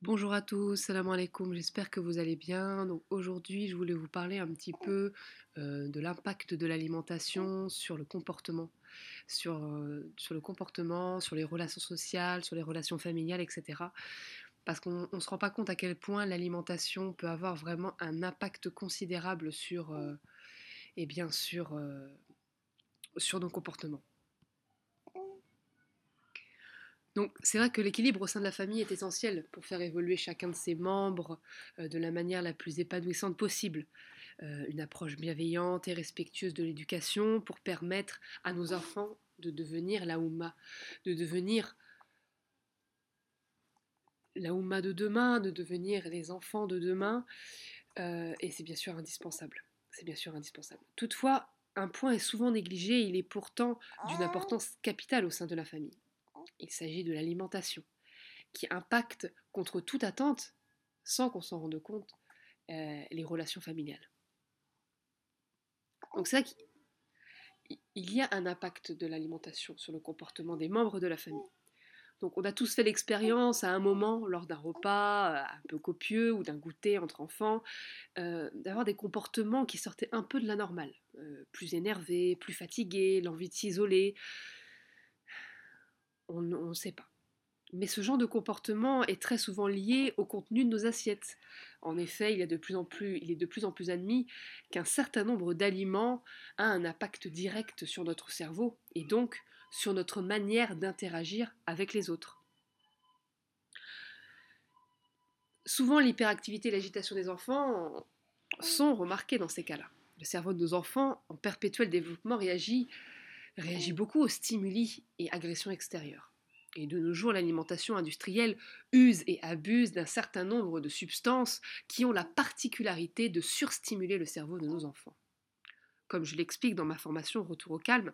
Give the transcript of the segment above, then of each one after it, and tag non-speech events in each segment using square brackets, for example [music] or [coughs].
Bonjour à tous, salam alaikum, j'espère que vous allez bien. Aujourd'hui, je voulais vous parler un petit peu euh, de l'impact de l'alimentation sur le comportement, sur, euh, sur, le comportement, sur les relations sociales, sur les relations familiales, etc. Parce qu'on ne se rend pas compte à quel point l'alimentation peut avoir vraiment un impact considérable sur, euh, et bien sur nos comportements. Donc c'est vrai que l'équilibre au sein de la famille est essentiel pour faire évoluer chacun de ses membres euh, de la manière la plus épanouissante possible. Euh, une approche bienveillante et respectueuse de l'éducation pour permettre à nos enfants de devenir la Oumma, de devenir la Oumma de demain, de devenir les enfants de demain. Euh, et c'est bien sûr indispensable. C'est bien sûr indispensable. Toutefois, un point est souvent négligé, il est pourtant d'une importance capitale au sein de la famille il s'agit de l'alimentation, qui impacte contre toute attente, sans qu'on s'en rende compte, euh, les relations familiales. Donc c'est qu'il y a un impact de l'alimentation sur le comportement des membres de la famille. Donc on a tous fait l'expérience à un moment, lors d'un repas euh, un peu copieux ou d'un goûter entre enfants, euh, d'avoir des comportements qui sortaient un peu de la normale. plus énervés, plus fatigués, l'envie de s'isoler, on ne sait pas. Mais ce genre de comportement est très souvent lié au contenu de nos assiettes. En effet, il, est de plus en plus admis qu'un certain nombre d'aliments a un impact direct sur notre cerveau et donc sur notre manière d'interagir avec les autres. Souvent, l'hyperactivité et l'agitation des enfants sont remarquées dans ces cas-là. Le cerveau de nos enfants, en perpétuel développement, réagit réagit beaucoup aux stimuli et agressions extérieures. Et de nos jours, l'alimentation industrielle use et abuse d'un certain nombre de substances qui ont la particularité de surstimuler le cerveau de nos enfants. Comme je l'explique dans ma formation Retour au calme,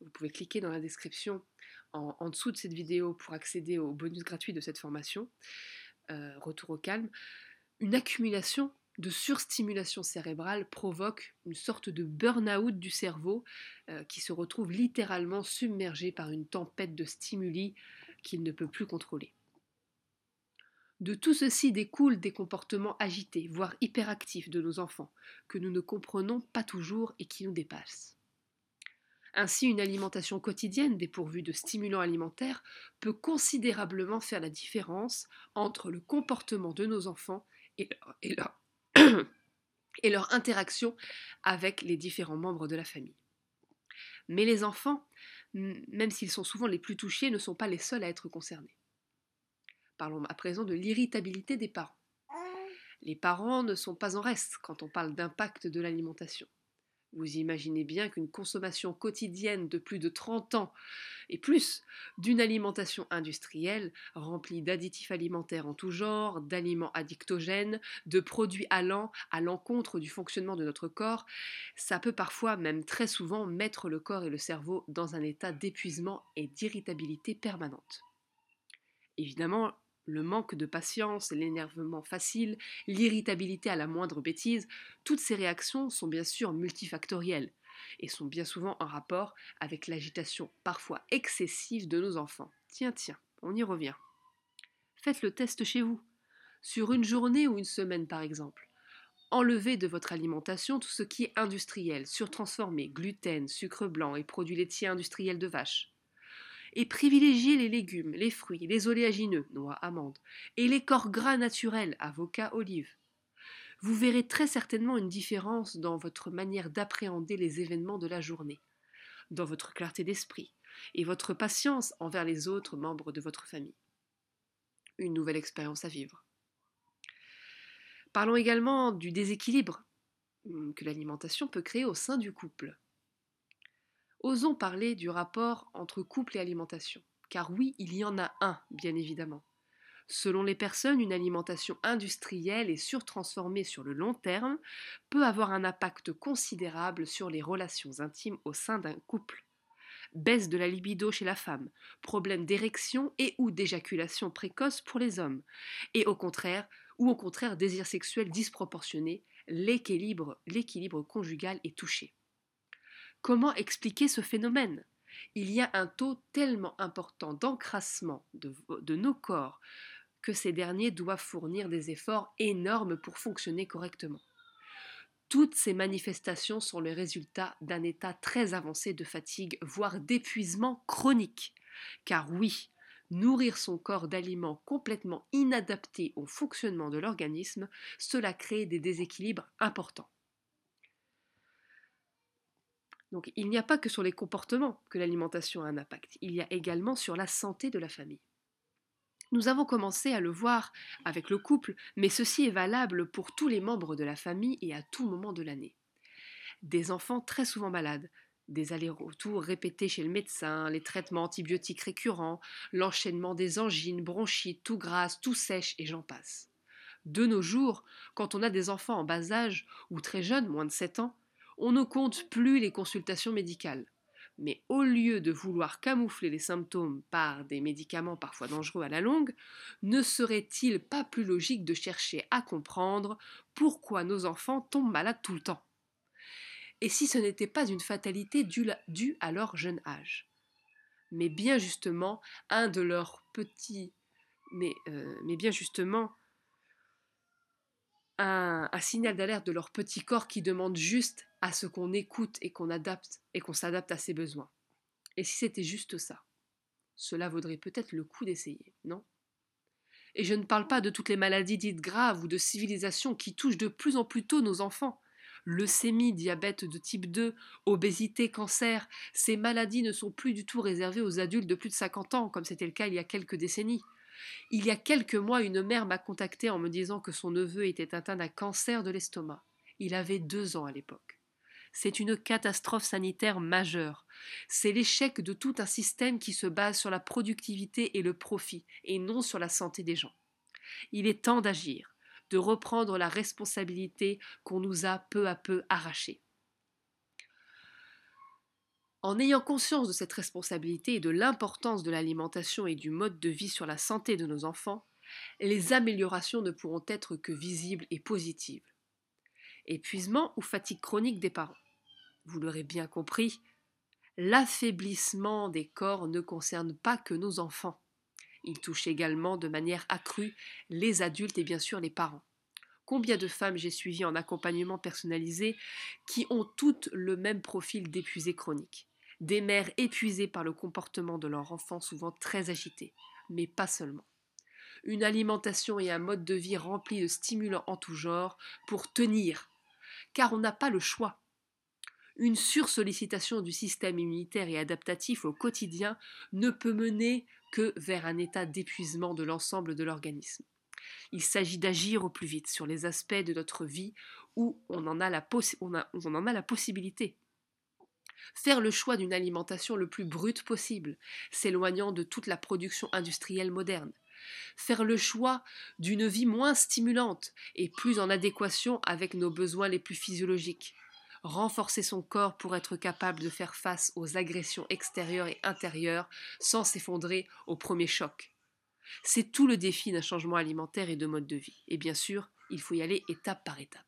vous pouvez cliquer dans la description en, dessous de cette vidéo pour accéder au bonus gratuit de cette formation, euh, Retour au calme, une accumulation de surstimulation cérébrale provoque une sorte de burn-out du cerveau euh, qui se retrouve littéralement submergé par une tempête de stimuli qu'il ne peut plus contrôler. De tout ceci découlent des comportements agités, voire hyperactifs de nos enfants, que nous ne comprenons pas toujours et qui nous dépassent. Ainsi, une alimentation quotidienne dépourvue de stimulants alimentaires peut considérablement faire la différence entre le comportement de nos enfants et leur, et leur [coughs] interaction avec les différents membres de la famille. Mais les enfants, même s'ils sont souvent les plus touchés, ne sont pas les seuls à être concernés. Parlons à présent de l'irritabilité des parents. Les parents ne sont pas en reste quand on parle d'impact de l'alimentation. Vous imaginez bien qu'une consommation quotidienne de plus de 30 ans et plus d'une alimentation industrielle remplie d'additifs alimentaires en tout genre, d'aliments addictogènes, de produits allant à l'encontre du fonctionnement de notre corps, ça peut parfois, même très souvent, mettre le corps et le cerveau dans un état d'épuisement et d'irritabilité permanente. Évidemment, le manque de patience, l'énervement facile, l'irritabilité à la moindre bêtise, toutes ces réactions sont bien sûr multifactorielles et sont bien souvent en rapport avec l'agitation parfois excessive de nos enfants. Tiens, tiens, on y revient. Faites le test chez vous, sur une journée ou une semaine par exemple. Enlevez de votre alimentation tout ce qui est industriel, surtransformé, gluten, sucre blanc et produits laitiers industriels de vache et privilégiez les légumes, les fruits, les oléagineux, noix, amandes, et les corps gras naturels, avocats, olives. Vous verrez très certainement une différence dans votre manière d'appréhender les événements de la journée, dans votre clarté d'esprit et votre patience envers les autres membres de votre famille. Une nouvelle expérience à vivre. Parlons également du déséquilibre que l'alimentation peut créer au sein du couple. Osons parler du rapport entre couple et alimentation. Car oui, il y en a un, bien évidemment. Selon les personnes, une alimentation industrielle et surtransformée sur le long terme peut avoir un impact considérable sur les relations intimes au sein d'un couple. Baisse de la libido chez la femme, problème d'érection et ou d'éjaculation précoce pour les hommes, et au contraire, ou au contraire désir sexuel disproportionné, l'équilibre conjugal est touché. Comment expliquer ce phénomène? Il y a un taux tellement important d'encrassement de, nos corps que ces derniers doivent fournir des efforts énormes pour fonctionner correctement. Toutes ces manifestations sont le résultat d'un état très avancé de fatigue, voire d'épuisement chronique. Car oui, nourrir son corps d'aliments complètement inadaptés au fonctionnement de l'organisme, cela crée des déséquilibres importants. Donc il n'y a pas que sur les comportements que l'alimentation a un impact, il y a également sur la santé de la famille. Nous avons commencé à le voir avec le couple, mais ceci est valable pour tous les membres de la famille et à tout moment de l'année. Des enfants très souvent malades, des allers-retours répétés chez le médecin, les traitements antibiotiques récurrents, l'enchaînement des angines, bronchites, tout grasse, tout sèche et j'en passe. De nos jours, quand on a des enfants en bas âge ou très jeunes, moins de 7 ans, on ne compte plus les consultations médicales. Mais au lieu de vouloir camoufler les symptômes par des médicaments parfois dangereux à la longue, ne serait-il pas plus logique de chercher à comprendre pourquoi nos enfants tombent malades tout le temps? Et si ce n'était pas une fatalité due à leur jeune âge? Mais bien justement un de leurs petits mais, euh, mais bien justement un, signal d'alerte de leur petit corps qui demande juste à ce qu'on écoute et qu'on adapte et qu'on s'adapte à ses besoins. Et si c'était juste ça, cela vaudrait peut-être le coup d'essayer, non? Et je ne parle pas de toutes les maladies dites graves ou de civilisation qui touchent de plus en plus tôt nos enfants. Leucémie, diabète de type 2, obésité, cancer, ces maladies ne sont plus du tout réservées aux adultes de plus de 50 ans, comme c'était le cas il y a quelques décennies. Il y a quelques mois, une mère m'a contacté en me disant que son neveu était atteint d'un cancer de l'estomac. Il avait deux ans à l'époque. C'est une catastrophe sanitaire majeure. C'est l'échec de tout un système qui se base sur la productivité et le profit, et non sur la santé des gens. Il est temps d'agir, de reprendre la responsabilité qu'on nous a peu à peu arrachée. En ayant conscience de cette responsabilité et de l'importance de l'alimentation et du mode de vie sur la santé de nos enfants, les améliorations ne pourront être que visibles et positives. Épuisement ou fatigue chronique des parents. Vous l'aurez bien compris, l'affaiblissement des corps ne concerne pas que nos enfants. Il touche également de manière accrue les adultes et bien sûr les parents. Combien de femmes j'ai suivies en accompagnement personnalisé qui ont toutes le même profil d'épuisé chronique des mères épuisées par le comportement de leur enfant souvent très agité, mais pas seulement. Une alimentation et un mode de vie remplis de stimulants en tout genre pour tenir, car on n'a pas le choix. Une sursollicitation du système immunitaire et adaptatif au quotidien ne peut mener que vers un état d'épuisement de l'ensemble de l'organisme. Il s'agit d'agir au plus vite sur les aspects de notre vie où on en a la, on en a la possibilité faire le choix d'une alimentation le plus brute possible, s'éloignant de toute la production industrielle moderne, faire le choix d'une vie moins stimulante et plus en adéquation avec nos besoins les plus physiologiques, renforcer son corps pour être capable de faire face aux agressions extérieures et intérieures sans s'effondrer au premier choc. C'est tout le défi d'un changement alimentaire et de mode de vie. Et bien sûr, il faut y aller étape par étape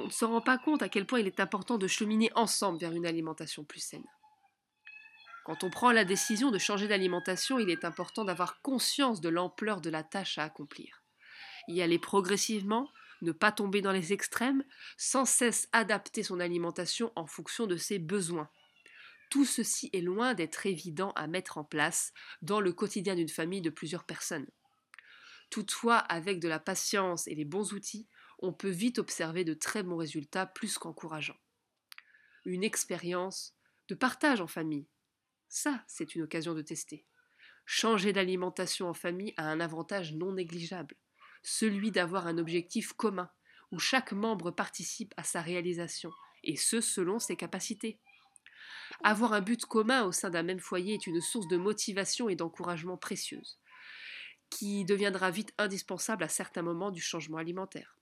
on ne se rend pas compte à quel point il est important de cheminer ensemble vers une alimentation plus saine. Quand on prend la décision de changer d'alimentation, il est important d'avoir conscience de l'ampleur de la tâche à accomplir. Y aller progressivement, ne pas tomber dans les extrêmes, sans cesse adapter son alimentation en fonction de ses besoins. Tout ceci est loin d'être évident à mettre en place dans le quotidien d'une famille de plusieurs personnes. Toutefois, avec de la patience et les bons outils, on peut vite observer de très bons résultats plus qu'encourageants. Une expérience de partage en famille. Ça, c'est une occasion de tester. Changer d'alimentation en famille a un avantage non négligeable, celui d'avoir un objectif commun, où chaque membre participe à sa réalisation, et ce selon ses capacités. Avoir un but commun au sein d'un même foyer est une source de motivation et d'encouragement précieuse, qui deviendra vite indispensable à certains moments du changement alimentaire.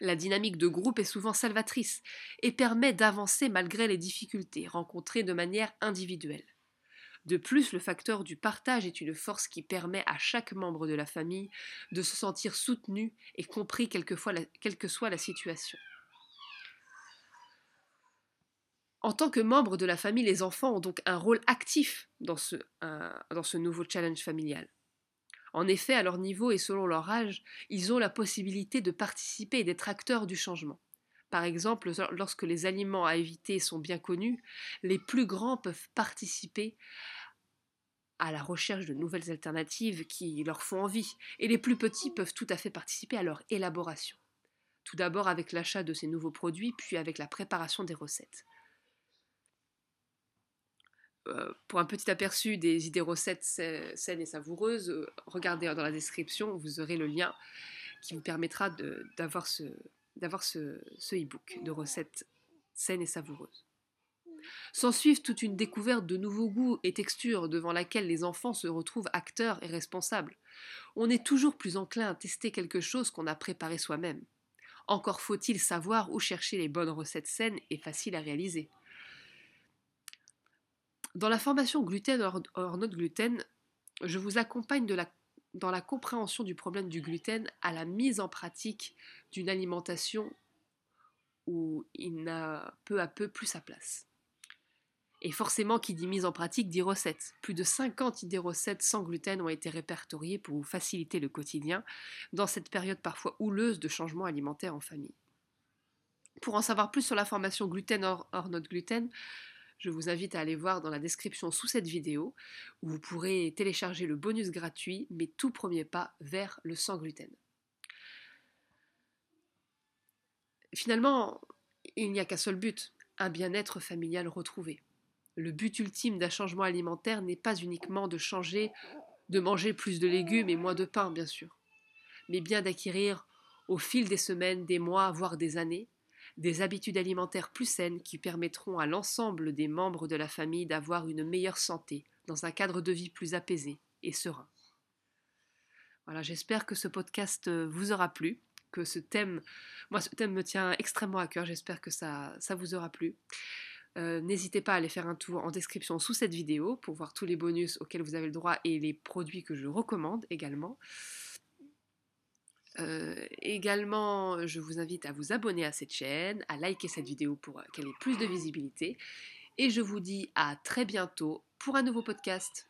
La dynamique de groupe est souvent salvatrice et permet d'avancer malgré les difficultés rencontrées de manière individuelle. De plus, le facteur du partage est une force qui permet à chaque membre de la famille de se sentir soutenu et compris quelle que soit la situation. En tant que membres de la famille, les enfants ont donc un rôle actif dans ce, dans ce nouveau challenge familial. En effet, à leur niveau et selon leur âge, ils ont la possibilité de participer et d'être acteurs du changement. Par exemple, lorsque les aliments à éviter sont bien connus, les plus grands peuvent participer à la recherche de nouvelles alternatives qui leur font envie, et les plus petits peuvent tout à fait participer à leur élaboration. Tout d'abord avec l'achat de ces nouveaux produits, puis avec la préparation des recettes. Euh, pour un petit aperçu des idées recettes saines et savoureuses, euh, regardez dans la description, vous aurez le lien qui vous permettra d'avoir ce, e-book de recettes saines et savoureuses. S'ensuivent toute une découverte de nouveaux goûts et textures devant laquelle les enfants se retrouvent acteurs et responsables. On est toujours plus enclin à tester quelque chose qu'on a préparé soi-même. Encore faut-il savoir où chercher les bonnes recettes saines et faciles à réaliser. Dans la formation gluten hors, not gluten, je vous accompagne dans la compréhension du problème du gluten à la mise en pratique d'une alimentation où il n'a peu à peu plus sa place. Et forcément, qui dit mise en pratique dit recettes. Plus de 50 idées recettes sans gluten ont été répertoriées pour vous faciliter le quotidien dans cette période parfois houleuse de changement alimentaire en famille. Pour en savoir plus sur la formation gluten hors, hors not gluten, je vous invite à aller voir dans la description sous cette vidéo où vous pourrez télécharger le bonus gratuit, mais tout premier pas vers le sans gluten. Finalement, il n'y a qu'un seul but, un bien-être familial retrouvé. Le but ultime d'un changement alimentaire n'est pas uniquement de changer, de manger plus de légumes et moins de pain, bien sûr, mais bien d'acquérir, au fil des semaines, des mois, voire des années, des habitudes alimentaires plus saines qui permettront à l'ensemble des membres de la famille d'avoir une meilleure santé, dans un cadre de vie plus apaisé et serein. Voilà, j'espère que ce podcast vous aura plu, que ce thème, moi ce thème me tient extrêmement à cœur, j'espère que ça, ça vous aura plu. Euh, n'hésitez pas à aller faire un tour en description sous cette vidéo pour voir tous les bonus auxquels vous avez le droit et les produits que je recommande également. Euh, également, je vous invite à vous abonner à cette chaîne, à liker cette vidéo pour qu'elle ait plus de visibilité. Et je vous dis à très bientôt pour un nouveau podcast.